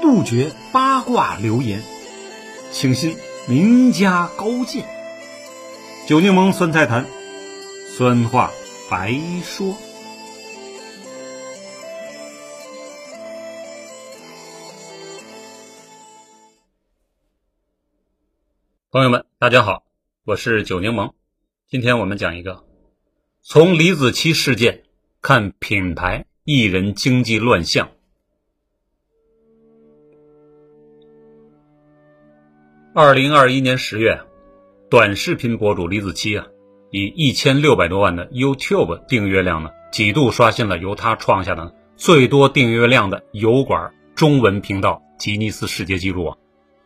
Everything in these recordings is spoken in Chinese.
杜绝八卦流言，请信名家高见。酒柠檬酸菜坛，酸话白说。朋友们，大家好，我是酒柠檬。今天我们讲一个从李子柒事件看品牌艺人经济乱象。二零二一年十月，短视频博主李子柒啊，以一千六百多万的 YouTube 订阅量呢，几度刷新了由他创下的最多订阅量的油管中文频道吉尼斯世界纪录啊！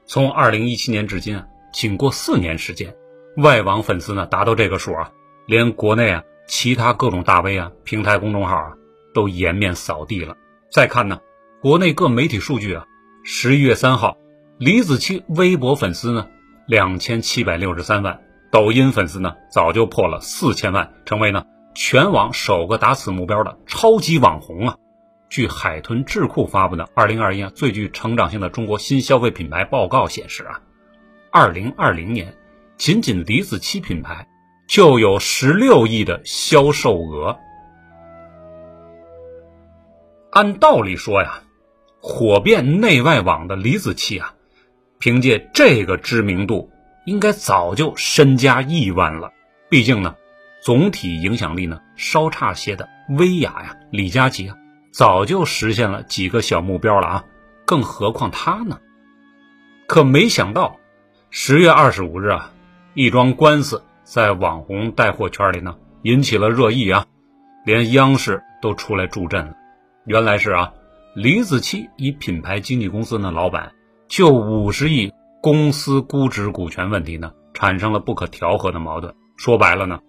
从二零一七年至今啊，仅过四年时间，外网粉丝呢达到这个数啊，连国内啊其他各种大 V 啊平台公众号啊都颜面扫地了。再看呢，国内各媒体数据啊，十一月三号。李子柒微博粉丝呢，两千七百六十三万；抖音粉丝呢，早就破了四千万，成为呢全网首个达此目标的超级网红啊！据海豚智库发布的《二零二一最具成长性的中国新消费品牌报告》显示啊，二零二零年仅仅李子柒品牌就有十六亿的销售额。按道理说呀，火遍内外网的李子柒啊。凭借这个知名度，应该早就身家亿万了。毕竟呢，总体影响力呢稍差些的薇娅呀、李佳琦啊，早就实现了几个小目标了啊，更何况他呢？可没想到，十月二十五日啊，一桩官司在网红带货圈里呢引起了热议啊，连央视都出来助阵了。原来是啊，李子柒以品牌经纪公司的老板。就五十亿公司估值股权问题呢，产生了不可调和的矛盾。说白了呢，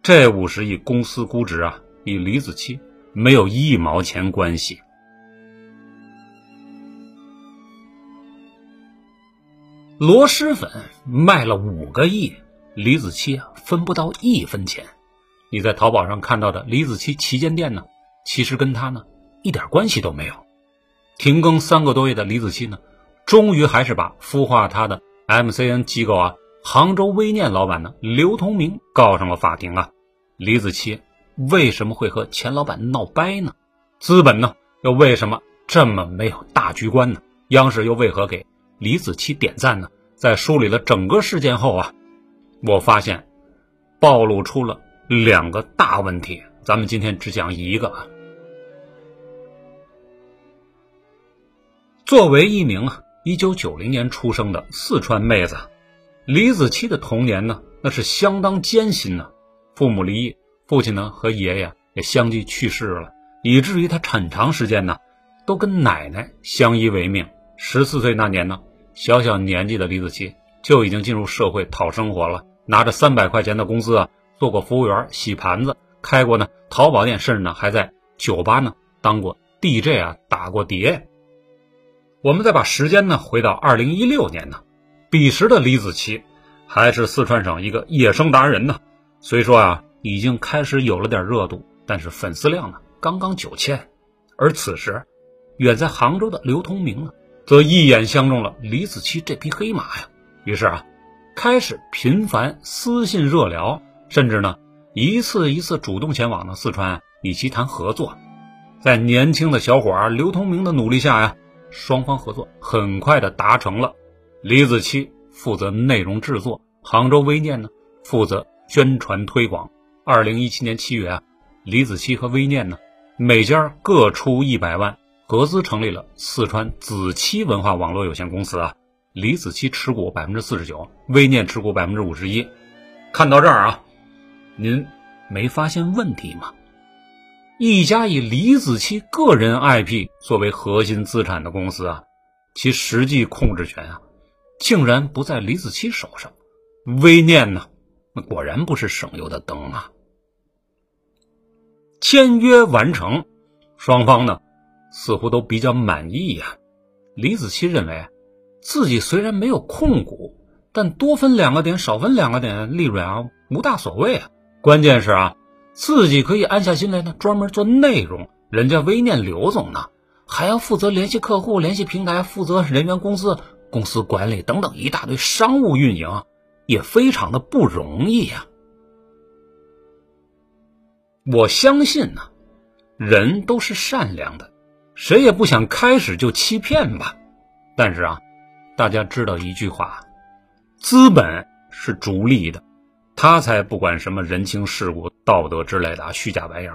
这五十亿公司估值啊，与李子柒没有一毛钱关系。螺蛳粉卖了五个亿，李子柒啊分不到一分钱。你在淘宝上看到的李子柒旗舰店呢，其实跟他呢一点关系都没有。停更三个多月的李子柒呢？终于还是把孵化他的 MCN 机构啊，杭州微念老板呢刘同明告上了法庭啊。李子柒为什么会和钱老板闹掰呢？资本呢又为什么这么没有大局观呢？央视又为何给李子柒点赞呢？在梳理了整个事件后啊，我发现暴露出了两个大问题。咱们今天只讲一个啊。作为一名啊。一九九零年出生的四川妹子李子柒的童年呢，那是相当艰辛呢。父母离异，父亲呢和爷爷也相继去世了，以至于她很长时间呢都跟奶奶相依为命。十四岁那年呢，小小年纪的李子柒就已经进入社会讨生活了，拿着三百块钱的工资啊，做过服务员、洗盘子，开过呢淘宝店，甚至呢还在酒吧呢当过 DJ 啊，打过碟。我们再把时间呢回到二零一六年呢，彼时的李子柒还是四川省一个野生达人呢。虽说啊已经开始有了点热度，但是粉丝量呢刚刚九千。而此时，远在杭州的刘通明呢，则一眼相中了李子柒这匹黑马呀。于是啊，开始频繁私信热聊，甚至呢一次一次主动前往呢四川与其谈合作。在年轻的小伙儿刘通明的努力下呀。双方合作很快的达成了，李子柒负责内容制作，杭州微念呢负责宣传推广。二零一七年七月啊，李子柒和微念呢每家各出一百万，合资成立了四川子柒文化网络有限公司啊。李子柒持股百分之四十九，微念持股百分之五十一。看到这儿啊，您没发现问题吗？一家以李子柒个人 IP 作为核心资产的公司啊，其实际控制权啊，竟然不在李子柒手上。微念呢，那果然不是省油的灯啊。签约完成，双方呢似乎都比较满意呀。李子柒认为，自己虽然没有控股，但多分两个点、少分两个点利润啊，无大所谓啊。关键是啊。自己可以安下心来呢，专门做内容。人家微念刘总呢，还要负责联系客户、联系平台、负责人员工资、公司管理等等一大堆商务运营，也非常的不容易呀。我相信呢，人都是善良的，谁也不想开始就欺骗吧。但是啊，大家知道一句话：资本是逐利的，他才不管什么人情世故、道德之类的虚假白言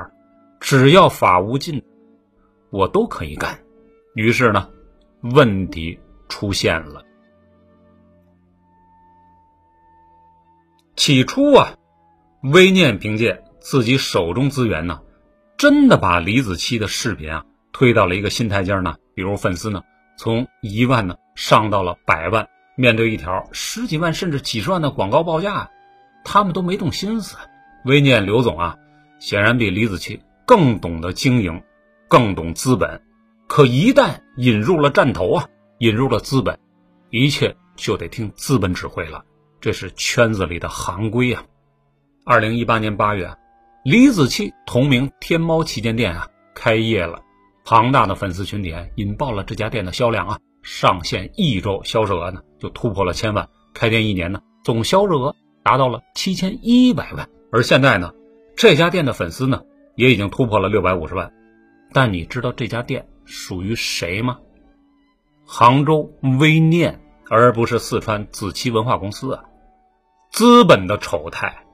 只要法无禁。我都可以干，于是呢，问题出现了。起初啊，微念凭借自己手中资源呢，真的把李子柒的视频啊推到了一个新台阶呢。比如粉丝呢，从一万呢上到了百万，面对一条十几万甚至几十万的广告报价，他们都没动心思。微念刘总啊，显然比李子柒更懂得经营。更懂资本，可一旦引入了战头啊，引入了资本，一切就得听资本指挥了，这是圈子里的行规啊。二零一八年八月，李子柒同名天猫旗舰店啊开业了，庞大的粉丝群体引爆了这家店的销量啊，上线一周销售额呢就突破了千万，开店一年呢总销售额达到了七千一百万，而现在呢这家店的粉丝呢也已经突破了六百五十万。但你知道这家店属于谁吗？杭州微念，而不是四川子期文化公司啊！资本的丑态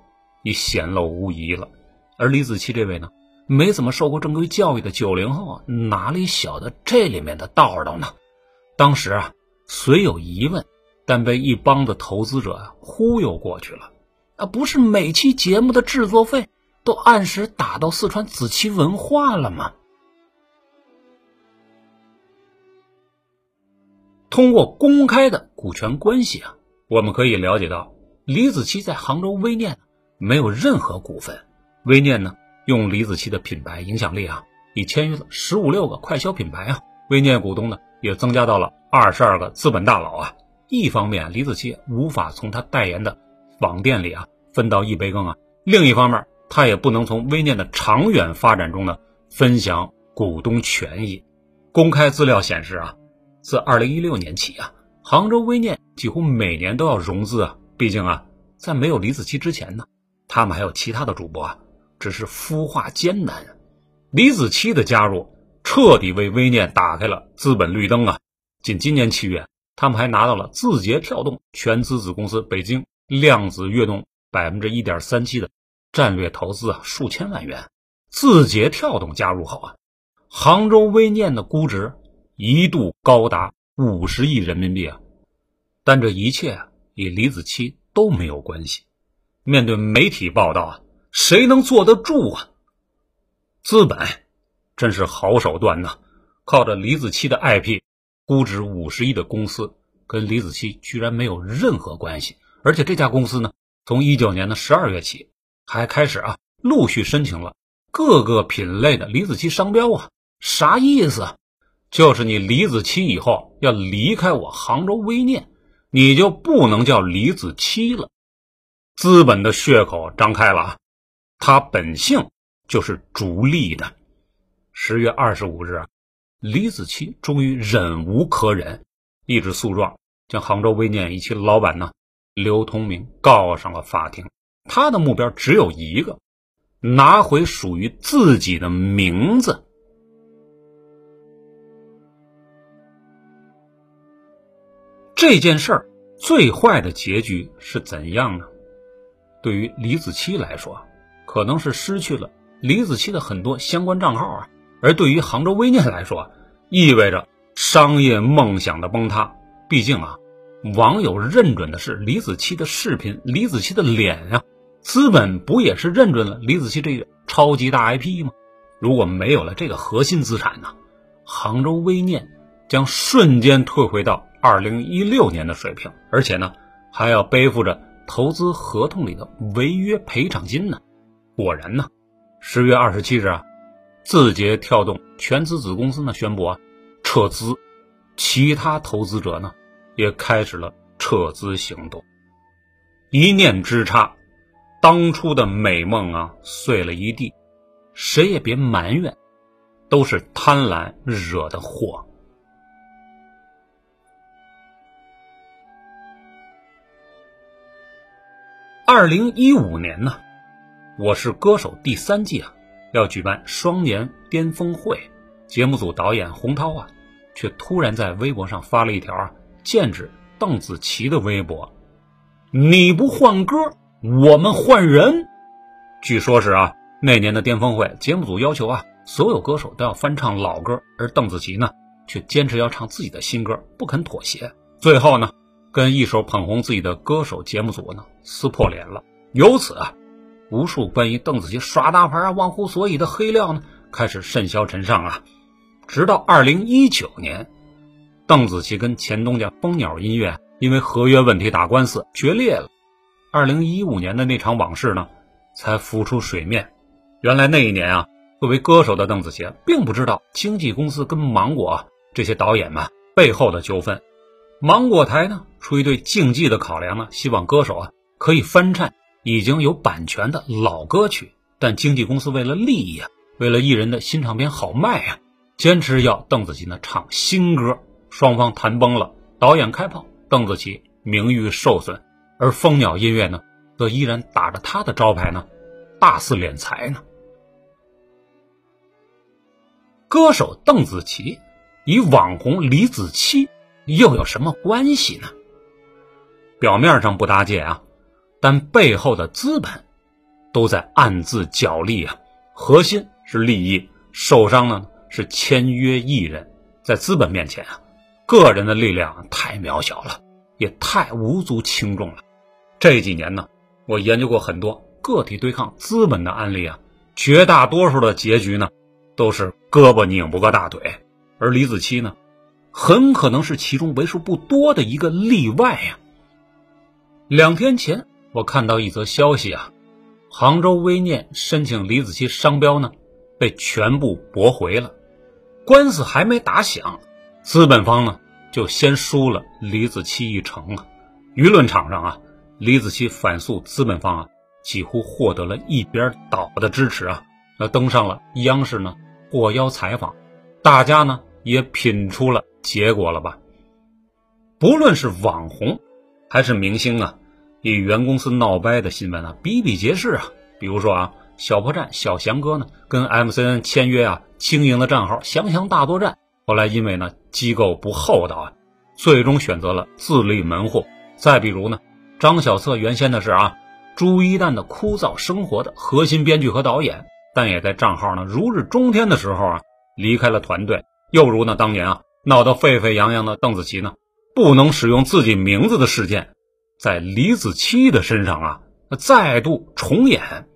已显露无遗了。而李子柒这位呢，没怎么受过正规教育的九零后啊，哪里晓得这里面的道道呢？当时啊，虽有疑问，但被一帮的投资者忽悠过去了。啊，不是每期节目的制作费都按时打到四川子期文化了吗？通过公开的股权关系啊，我们可以了解到，李子柒在杭州微念没有任何股份。微念呢，用李子柒的品牌影响力啊，已签约了十五六个快消品牌啊。微念股东呢，也增加到了二十二个资本大佬啊。一方面，李子柒无法从他代言的网店里啊分到一杯羹啊；另一方面，他也不能从微念的长远发展中呢分享股东权益。公开资料显示啊。自二零一六年起啊，杭州微念几乎每年都要融资啊。毕竟啊，在没有李子柒之前呢，他们还有其他的主播啊，只是孵化艰难。李子柒的加入，彻底为微念打开了资本绿灯啊。仅今年七月，他们还拿到了字节跳动全资子公司北京量子跃动百分之一点三七的战略投资啊，数千万元。字节跳动加入后啊，杭州微念的估值。一度高达五十亿人民币啊！但这一切啊，与李子柒都没有关系。面对媒体报道啊，谁能坐得住啊？资本真是好手段呐！靠着李子柒的 IP，估值五十亿的公司，跟李子柒居然没有任何关系。而且这家公司呢，从一九年的十二月起，还开始啊，陆续申请了各个品类的李子柒商标啊，啥意思？就是你李子柒以后要离开我杭州微念，你就不能叫李子柒了。资本的血口张开了啊，它本性就是逐利的。十月二十五日啊，李子柒终于忍无可忍，一纸诉状将杭州微念一期老板呢刘通明告上了法庭。他的目标只有一个，拿回属于自己的名字。这件事儿最坏的结局是怎样呢？对于李子柒来说，可能是失去了李子柒的很多相关账号啊；而对于杭州微念来说，意味着商业梦想的崩塌。毕竟啊，网友认准的是李子柒的视频、李子柒的脸呀，资本不也是认准了李子柒这个超级大 IP 吗？如果没有了这个核心资产呢，杭州微念将瞬间退回到。二零一六年的水平，而且呢，还要背负着投资合同里的违约赔偿金呢。果然呢，十月二十七日啊，字节跳动全资子公司呢宣布啊撤资，其他投资者呢也开始了撤资行动。一念之差，当初的美梦啊碎了一地，谁也别埋怨，都是贪婪惹的祸。二零一五年呢，我是歌手第三季啊，要举办双年巅峰会，节目组导演洪涛啊，却突然在微博上发了一条啊，剑指邓紫棋的微博：“你不换歌，我们换人。”据说是啊，那年的巅峰会，节目组要求啊，所有歌手都要翻唱老歌，而邓紫棋呢，却坚持要唱自己的新歌，不肯妥协。最后呢。跟一手捧红自己的歌手节目组呢撕破脸了，由此啊，无数关于邓紫棋耍大牌啊、忘乎所以的黑料呢开始甚嚣尘上啊。直到二零一九年，邓紫棋跟前东家蜂鸟音乐因为合约问题打官司决裂了。二零一五年的那场往事呢，才浮出水面。原来那一年啊，作为歌手的邓紫棋并不知道经纪公司跟芒果这些导演们背后的纠纷。芒果台呢，出于对竞技的考量呢，希望歌手啊可以翻唱已经有版权的老歌曲，但经纪公司为了利益啊，为了艺人的新唱片好卖啊，坚持要邓紫棋呢唱新歌，双方谈崩了，导演开炮，邓紫棋名誉受损，而蜂鸟音乐呢，则依然打着他的招牌呢，大肆敛财呢。歌手邓紫棋与网红李子柒。又有什么关系呢？表面上不搭界啊，但背后的资本都在暗自角力啊。核心是利益，受伤呢是签约艺人。在资本面前啊，个人的力量太渺小了，也太无足轻重了。这几年呢，我研究过很多个体对抗资本的案例啊，绝大多数的结局呢，都是胳膊拧不过大腿。而李子柒呢？很可能是其中为数不多的一个例外呀。两天前，我看到一则消息啊，杭州微念申请李子柒商标呢，被全部驳回了。官司还没打响，资本方呢就先输了李子柒一程了。舆论场上啊，李子柒反诉资本方啊，几乎获得了一边倒的支持啊。那登上了央视呢获邀采访，大家呢也品出了。结果了吧？不论是网红还是明星啊，与原公司闹掰的新闻啊比比皆是啊。比如说啊，小破站小翔哥呢跟 MCN 签约啊，经营的账号“翔翔大作战”，后来因为呢机构不厚道啊，最终选择了自立门户。再比如呢，张小策原先的是啊《朱一蛋的枯燥生活》的核心编剧和导演，但也在账号呢如日中天的时候啊离开了团队。又如呢，当年啊。闹得沸沸扬扬的邓紫棋呢，不能使用自己名字的事件，在李子柒的身上啊，再度重演。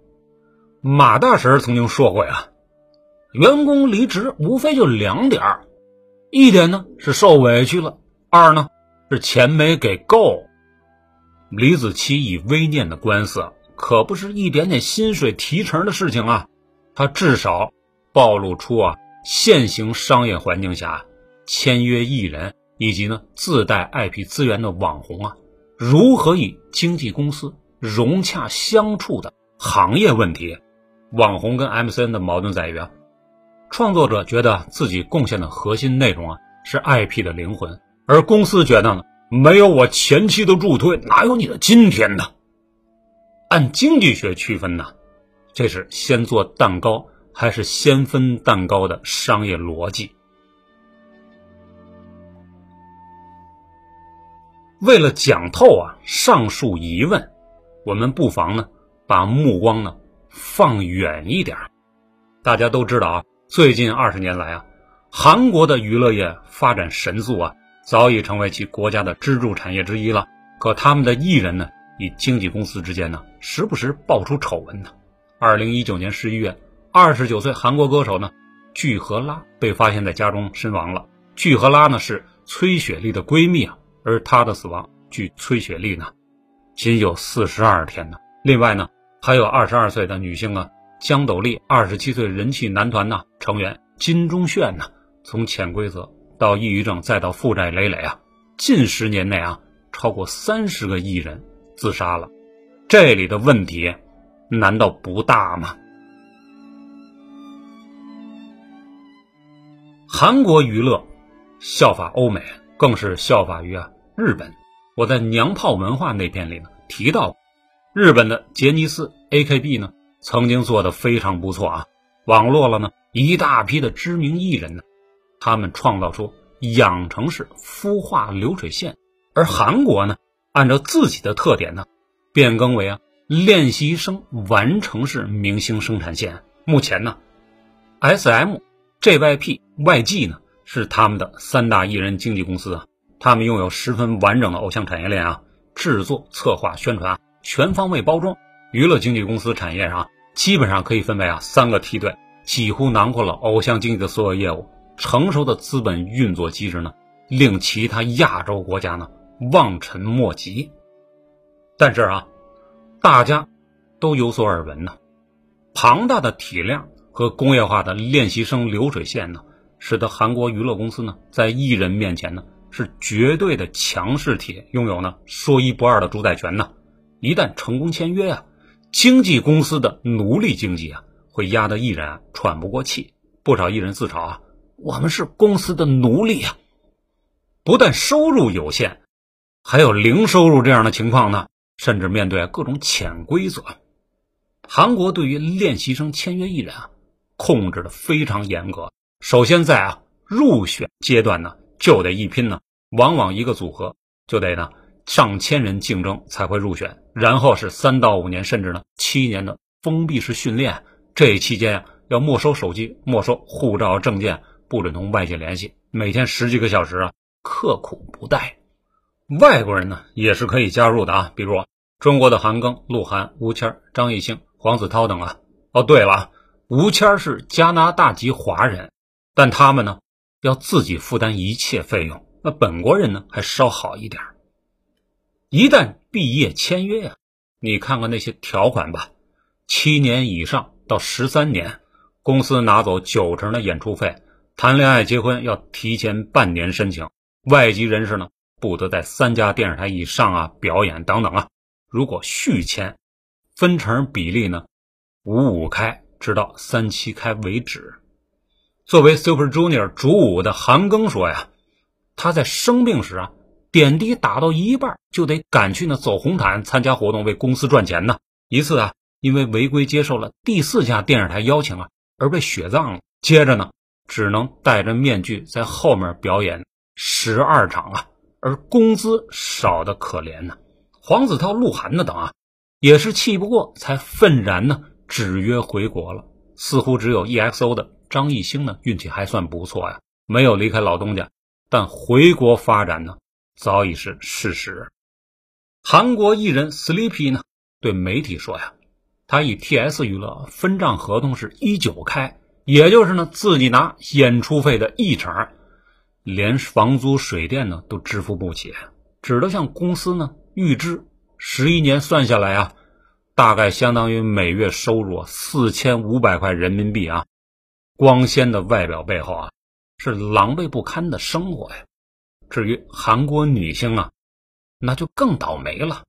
马大婶曾经说过呀，员工离职无非就两点一点呢是受委屈了，二呢是钱没给够。李子柒以微念的官司可不是一点点薪水提成的事情啊，他至少暴露出啊现行商业环境下。签约艺人以及呢自带 IP 资源的网红啊，如何与经纪公司融洽相处的行业问题？网红跟 MCN 的矛盾在于啊，创作者觉得自己贡献的核心内容啊是 IP 的灵魂，而公司觉得呢没有我前期的助推，哪有你的今天呢？按经济学区分呢，这是先做蛋糕还是先分蛋糕的商业逻辑。为了讲透啊上述疑问，我们不妨呢把目光呢放远一点。大家都知道啊，最近二十年来啊，韩国的娱乐业发展神速啊，早已成为其国家的支柱产业之一了。可他们的艺人呢，与经纪公司之间呢，时不时爆出丑闻呢。二零一九年十一月，二十九岁韩国歌手呢具荷拉被发现在家中身亡了。具荷拉呢是崔雪莉的闺蜜啊。而他的死亡，距崔雪莉呢，仅有四十二天呢。另外呢，还有二十二岁的女性啊，江斗丽，二十七岁人气男团呢成员金钟铉呢，从潜规则到抑郁症，再到负债累累啊，近十年内啊，超过三十个艺人自杀了。这里的问题难道不大吗？韩国娱乐效法欧美，更是效法于啊日本。我在娘炮文化那篇里呢提到，日本的杰尼斯 AKB 呢曾经做的非常不错啊，网络了呢一大批的知名艺人呢，他们创造出养成式孵化流水线，而韩国呢按照自己的特点呢变更为啊练习生完成式明星生产线。目前呢，SM、JYP、YG 呢是他们的三大艺人经纪公司啊。他们拥有十分完整的偶像产业链啊，制作、策划、宣传，全方位包装。娱乐经纪公司产业上基本上可以分为啊三个梯队，几乎囊括了偶像经济的所有业务。成熟的资本运作机制呢，令其他亚洲国家呢望尘莫及。但是啊，大家都有所耳闻呢，庞大的体量和工业化的练习生流水线呢，使得韩国娱乐公司呢在艺人面前呢。是绝对的强势体，拥有呢说一不二的主宰权呢。一旦成功签约啊，经纪公司的奴隶经济啊，会压得艺人啊喘不过气。不少艺人自嘲啊，我们是公司的奴隶啊。不但收入有限，还有零收入这样的情况呢。甚至面对各种潜规则，韩国对于练习生签约艺人啊，控制的非常严格。首先在啊入选阶段呢。就得一拼呢，往往一个组合就得呢上千人竞争才会入选，然后是三到五年，甚至呢七年的封闭式训练。这期间呀，要没收手机、没收护照、证件，不准同外界联系，每天十几个小时啊，刻苦不怠。外国人呢也是可以加入的啊，比如中国的韩庚、鹿晗、吴谦、张艺兴、黄子韬等啊。哦，对了，吴谦是加拿大籍华人，但他们呢？要自己负担一切费用，那本国人呢还稍好一点。一旦毕业签约呀，你看看那些条款吧，七年以上到十三年，公司拿走九成的演出费，谈恋爱结婚要提前半年申请，外籍人士呢不得在三家电视台以上啊表演等等啊。如果续签，分成比例呢五五开，直到三七开为止。作为 Super Junior 主舞的韩庚说呀，他在生病时啊，点滴打到一半就得赶去那走红毯参加活动，为公司赚钱呢。一次啊，因为违规接受了第四家电视台邀请啊，而被雪葬了。接着呢，只能戴着面具在后面表演十二场啊，而工资少的可怜呢。黄子韬、鹿晗的等啊，也是气不过才愤然呢，止约回国了。似乎只有 EXO 的。张艺兴呢，运气还算不错呀，没有离开老东家，但回国发展呢，早已是事实。韩国艺人 Sleepy 呢，对媒体说呀，他与 TS 娱乐分账合同是一九开，也就是呢，自己拿演出费的一成，连房租水电呢都支付不起，只得向公司呢预支，十一年算下来啊，大概相当于每月收入四千五百块人民币啊。光鲜的外表背后啊，是狼狈不堪的生活呀。至于韩国女星啊，那就更倒霉了，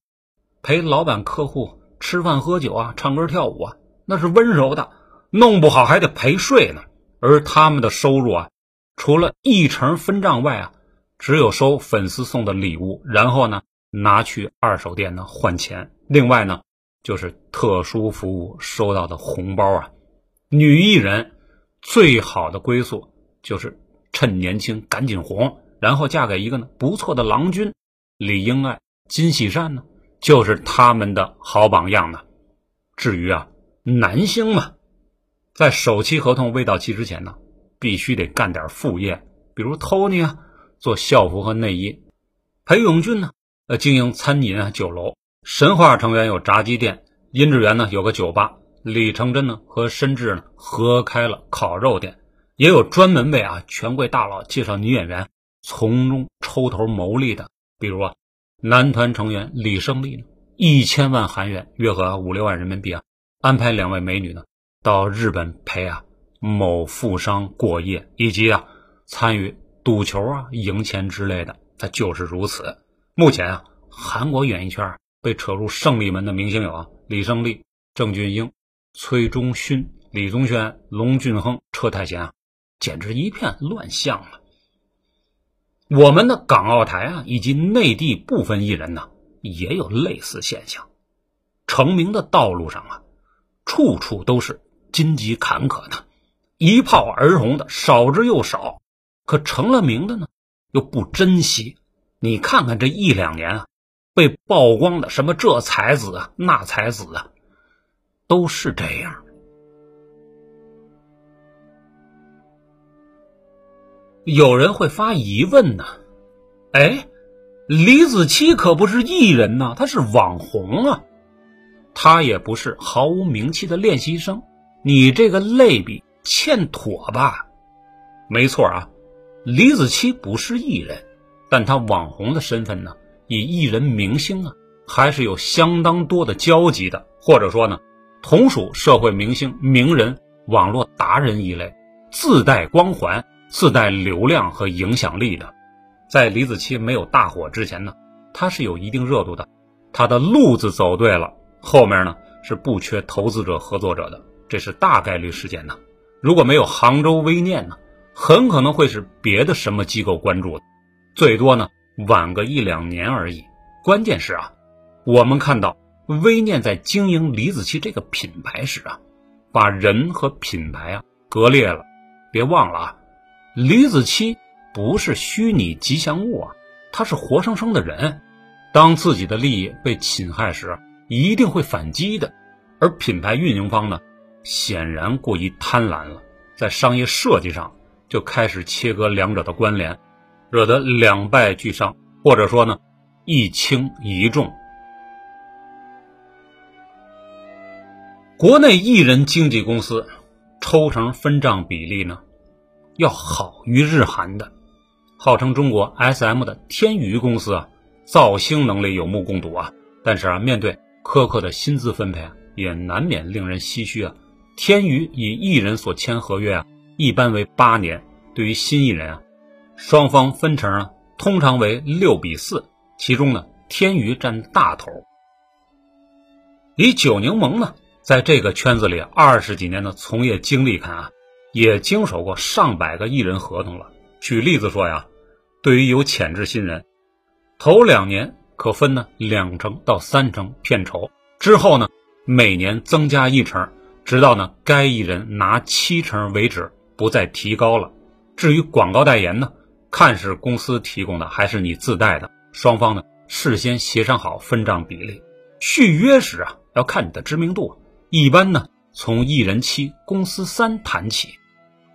陪老板客户吃饭喝酒啊，唱歌跳舞啊，那是温柔的，弄不好还得陪睡呢。而他们的收入啊，除了一成分账外啊，只有收粉丝送的礼物，然后呢拿去二手店呢换钱。另外呢，就是特殊服务收到的红包啊。女艺人。最好的归宿就是趁年轻赶紧红，然后嫁给一个呢不错的郎君，李英爱、金喜善呢，就是他们的好榜样呢。至于啊，男星嘛，在首期合同未到期之前呢，必须得干点副业，比如 Tony 啊，做校服和内衣；裴勇俊呢，呃，经营餐饮啊酒楼；神话成员有炸鸡店；殷志源呢，有个酒吧。李成真呢和申智呢合开了烤肉店，也有专门为啊权贵大佬介绍女演员，从中抽头牟利的。比如啊，男团成员李胜利呢，一千万韩元约合五六万人民币啊，安排两位美女呢到日本陪啊某富商过夜，以及啊参与赌球啊赢钱之类的，他就是如此。目前啊，韩国演艺圈被扯入胜利门的明星有啊李胜利、郑俊英。崔中勋、李宗轩、龙俊亨、车太贤啊，简直一片乱象了。我们的港澳台啊，以及内地部分艺人呢，也有类似现象。成名的道路上啊，处处都是荆棘坎坷的，一炮而红的少之又少。可成了名的呢，又不珍惜。你看看这一两年啊，被曝光的什么这才子啊，那才子啊，都是这样。有人会发疑问呢，哎，李子柒可不是艺人呐，他是网红啊，他也不是毫无名气的练习生，你这个类比欠妥吧？没错啊，李子柒不是艺人，但他网红的身份呢，以艺人明星啊，还是有相当多的交集的，或者说呢，同属社会明星、名人、网络达人一类，自带光环。自带流量和影响力的，在李子柒没有大火之前呢，他是有一定热度的，他的路子走对了，后面呢是不缺投资者合作者的，这是大概率事件呢。如果没有杭州微念呢，很可能会是别的什么机构关注，最多呢晚个一两年而已。关键是啊，我们看到微念在经营李子柒这个品牌时啊，把人和品牌啊割裂了，别忘了啊。李子柒不是虚拟吉祥物啊，他是活生生的人。当自己的利益被侵害时，一定会反击的。而品牌运营方呢，显然过于贪婪了，在商业设计上就开始切割两者的关联，惹得两败俱伤，或者说呢，一轻一重。国内艺人经纪公司抽成分账比例呢？要好于日韩的，号称中国 SM 的天娱公司啊，造星能力有目共睹啊。但是啊，面对苛刻的薪资分配啊，也难免令人唏嘘啊。天娱与艺人所签合约啊，一般为八年。对于新艺人啊，双方分成啊，通常为六比四，其中呢，天娱占大头。以九柠檬呢，在这个圈子里二十几年的从业经历看啊。也经手过上百个艺人合同了。举例子说呀，对于有潜质新人，头两年可分呢两成到三成片酬，之后呢每年增加一成，直到呢该艺人拿七成为止，不再提高了。至于广告代言呢，看是公司提供的还是你自带的，双方呢事先协商好分账比例。续约时啊要看你的知名度，一般呢从艺人七、公司三谈起。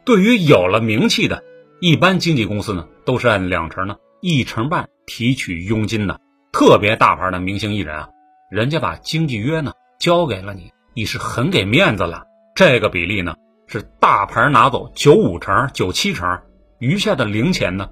对于有了名气的，一般经纪公司呢，都是按两成呢，一成半提取佣金的。特别大牌的明星艺人啊，人家把经纪约呢交给了你，你是很给面子了。这个比例呢，是大牌拿走九五成、九七成，余下的零钱呢，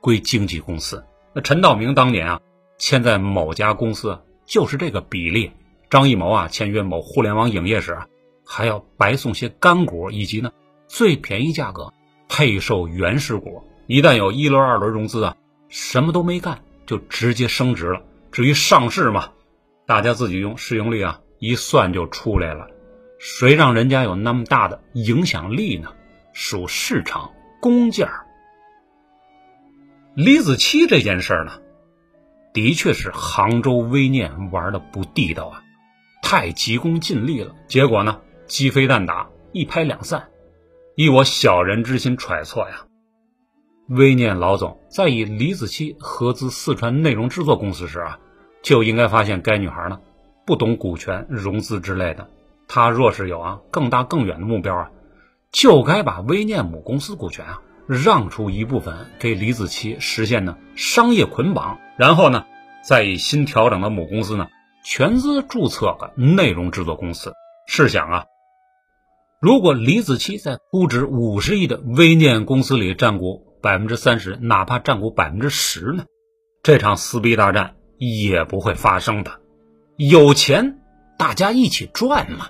归经纪公司。那陈道明当年啊，签在某家公司就是这个比例。张艺谋啊，签约某互联网影业时啊，还要白送些干股，以及呢。最便宜价格配售原始股，一旦有一轮、二轮融资啊，什么都没干就直接升值了。至于上市嘛，大家自己用市盈率啊一算就出来了。谁让人家有那么大的影响力呢？属市场公价。李子柒这件事呢，的确是杭州微念玩的不地道啊，太急功近利了，结果呢鸡飞蛋打，一拍两散。以我小人之心揣测呀，微念老总在以李子柒合资四川内容制作公司时啊，就应该发现该女孩呢不懂股权融资之类的。他若是有啊更大更远的目标啊，就该把微念母公司股权啊让出一部分给李子柒，实现呢商业捆绑，然后呢再以新调整的母公司呢全资注册个内容制作公司。试想啊。如果李子柒在估值五十亿的微念公司里占股百分之三十，哪怕占股百分之十呢？这场撕逼大战也不会发生的。有钱，大家一起赚嘛。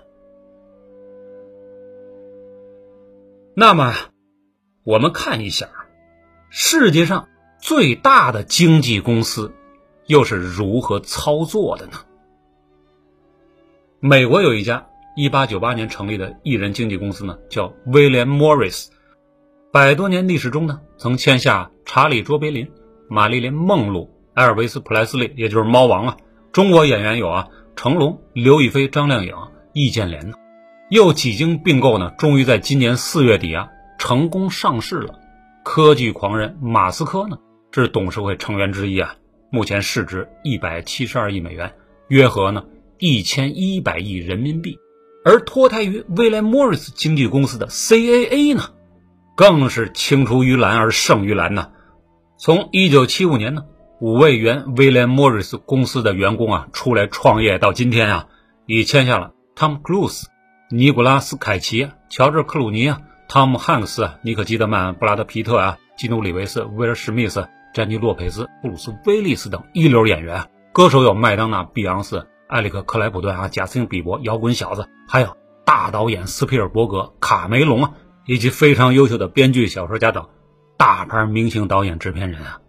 那么，我们看一下，世界上最大的经纪公司又是如何操作的呢？美国有一家。一八九八年成立的艺人经纪公司呢，叫威廉·莫瑞斯。百多年历史中呢，曾签下查理·卓别林、玛丽莲·梦露、埃尔维斯·普莱斯利，也就是猫王啊。中国演员有啊，成龙、刘亦菲、张靓颖、易建联呢。又几经并购呢，终于在今年四月底啊，成功上市了。科技狂人马斯克呢，是董事会成员之一啊。目前市值一百七十二亿美元，约合呢一千一百亿人民币。而脱胎于威廉·莫瑞斯经纪公司的 CAA 呢，更是青出于蓝而胜于蓝呐。从一九七五年呢，五位原威廉·莫瑞斯公司的员工啊出来创业，到今天啊，已签下了汤姆·克鲁斯、尼古拉斯·凯奇、乔治·克鲁尼啊、汤姆·汉克斯、尼克·基德曼、布拉德·皮特啊、基努·里维斯、威尔·史密斯、詹妮·洛佩斯、布鲁斯·威利斯等一流演员。歌手有麦当娜、碧昂斯。埃里克·克莱普顿啊，贾斯汀·比伯，摇滚小子，还有大导演斯皮尔伯格、卡梅隆啊，以及非常优秀的编剧、小说家等大牌明星导演、制片人啊，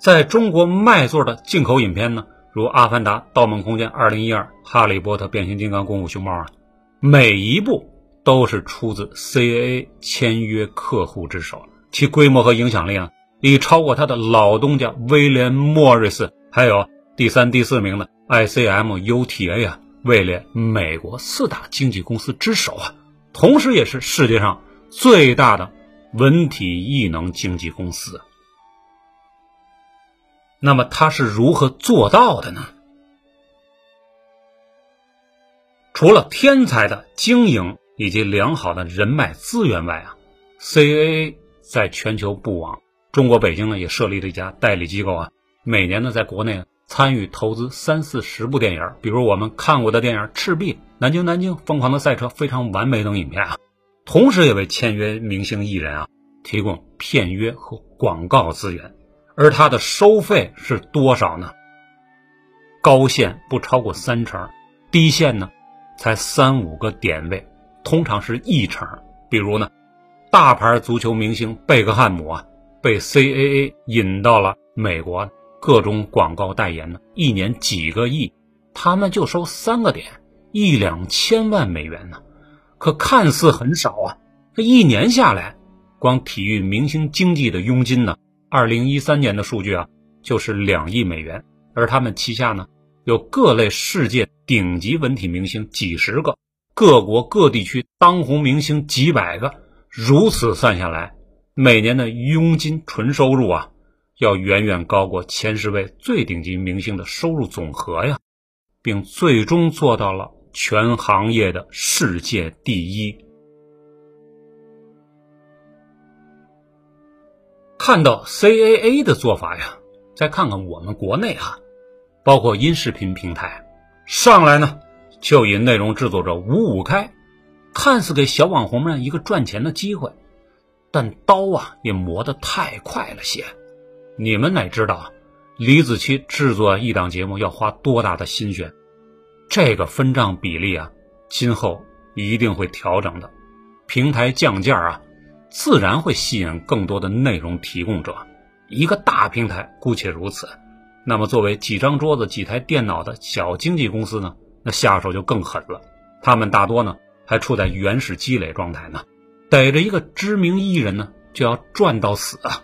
在中国卖座的进口影片呢，如《阿凡达》《盗梦空间》《二零一二》《哈利波特》《变形金刚》《功夫熊猫》啊，每一部都是出自 CAA 签约客户之手，其规模和影响力啊，已超过他的老东家威廉·莫瑞斯，还有第三、第四名的。ICM UTA 啊，位列美国四大经纪公司之首啊，同时也是世界上最大的文体艺能经纪公司。那么他是如何做到的呢？除了天才的经营以及良好的人脉资源外啊，CAA 在全球布网，中国北京呢也设立了一家代理机构啊，每年呢在国内。参与投资三四十部电影，比如我们看过的电影《赤壁》《南京南京》《疯狂的赛车》《非常完美》等影片啊，同时也为签约明星艺人啊提供片约和广告资源。而他的收费是多少呢？高线不超过三成，低线呢才三五个点位，通常是一成。比如呢，大牌足球明星贝克汉姆啊，被 CAA 引到了美国。各种广告代言呢，一年几个亿，他们就收三个点，一两千万美元呢。可看似很少啊，这一年下来，光体育明星经济的佣金呢，二零一三年的数据啊，就是两亿美元。而他们旗下呢，有各类世界顶级文体明星几十个，各国各地区当红明星几百个，如此算下来，每年的佣金纯收入啊。要远远高过前十位最顶级明星的收入总和呀，并最终做到了全行业的世界第一。看到 CAA 的做法呀，再看看我们国内哈，包括音视频平台，上来呢就以内容制作者五五开，看似给小网红们一个赚钱的机会，但刀啊也磨得太快了些。你们哪知道啊，李子柒制作一档节目要花多大的心血？这个分账比例啊，今后一定会调整的。平台降价啊，自然会吸引更多的内容提供者。一个大平台姑且如此，那么作为几张桌子、几台电脑的小经纪公司呢？那下手就更狠了。他们大多呢还处在原始积累状态呢，逮着一个知名艺人呢就要赚到死啊！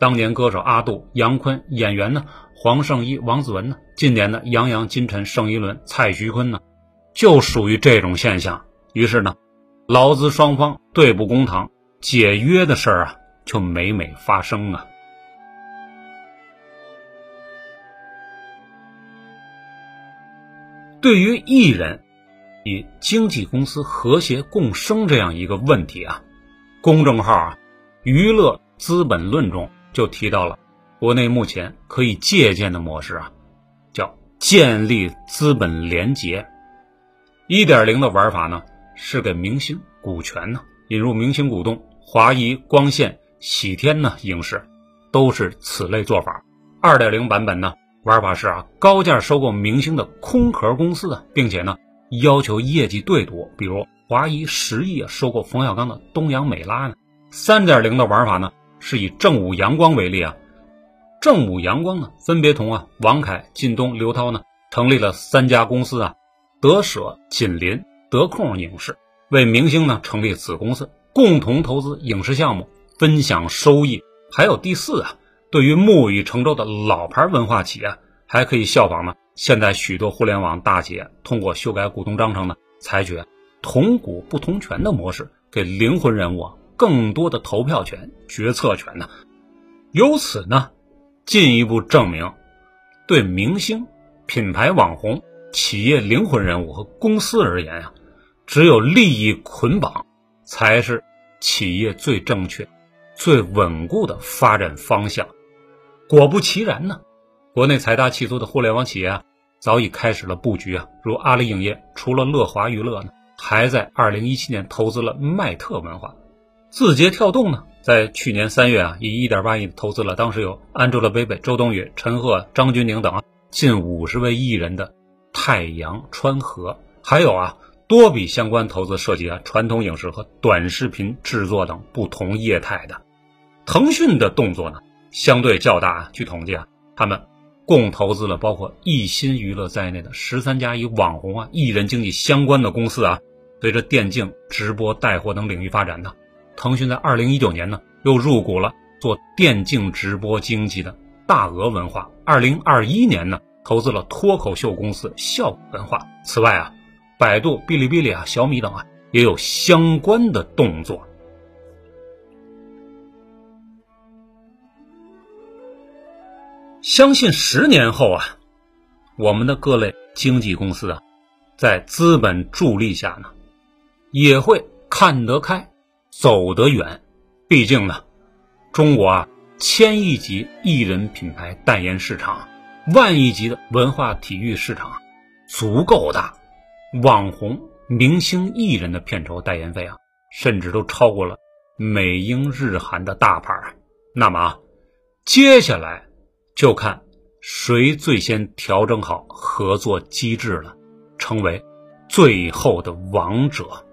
当年歌手阿杜、杨坤，演员呢黄圣依、王子文呢，近年的杨洋、金晨、盛一伦、蔡徐坤呢，就属于这种现象。于是呢，劳资双方对簿公堂，解约的事儿啊，就每每发生啊。对于艺人与经纪公司和谐共生这样一个问题啊，公众号啊，娱乐资本论中。就提到了国内目前可以借鉴的模式啊，叫建立资本联结。一点零的玩法呢，是给明星股权呢，引入明星股东，华谊、光线、喜天呢影视都是此类做法。二点零版本呢，玩法是啊，高价收购明星的空壳公司啊，并且呢要求业绩对赌，比如华谊十亿收购冯小刚的东阳美拉呢。三点零的玩法呢？是以正午阳光为例啊，正午阳光呢，分别同啊王凯、靳东、刘涛呢成立了三家公司啊，德舍、锦麟、德控影视，为明星呢成立子公司，共同投资影视项目，分享收益。还有第四啊，对于木已成舟的老牌文化企业，还可以效仿呢。现在许多互联网大企业通过修改股东章程呢，采取同股不同权的模式，给灵魂人物啊更多的投票权、决策权呢。由此呢，进一步证明，对明星、品牌网红、企业灵魂人物和公司而言啊，只有利益捆绑，才是企业最正确。最稳固的发展方向，果不其然呢，国内财大气粗的互联网企业啊，早已开始了布局啊。如阿里影业，除了乐华娱乐呢，还在二零一七年投资了麦特文化。字节跳动呢，在去年三月啊，以一点八亿投资了当时有 Angelababy、周冬雨、陈赫、张钧甯等近五十位艺人的太阳川河，还有啊。多笔相关投资涉及啊传统影视和短视频制作等不同业态的。腾讯的动作呢，相对较大啊。据统计啊，他们共投资了包括一心娱乐在内的十三家与网红啊、艺人经济相关的公司啊。随着电竞、直播带货等领域发展呢，腾讯在二零一九年呢又入股了做电竞直播经济的大鹅文化。二零二一年呢，投资了脱口秀公司笑文化。此外啊，百度、哔哩哔哩啊、小米等啊也有相关的动作。相信十年后啊，我们的各类经纪公司啊，在资本助力下呢，也会看得开，走得远。毕竟呢，中国啊，千亿级艺人品牌代言市场，万亿级的文化体育市场，足够大。网红、明星、艺人的片酬代言费啊，甚至都超过了美、英、日、韩的大牌。那么啊，接下来。就看谁最先调整好合作机制了，成为最后的王者。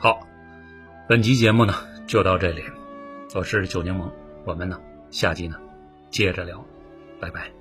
好，本集节目呢就到这里，我是九柠檬，我们呢下集呢接着聊，拜拜。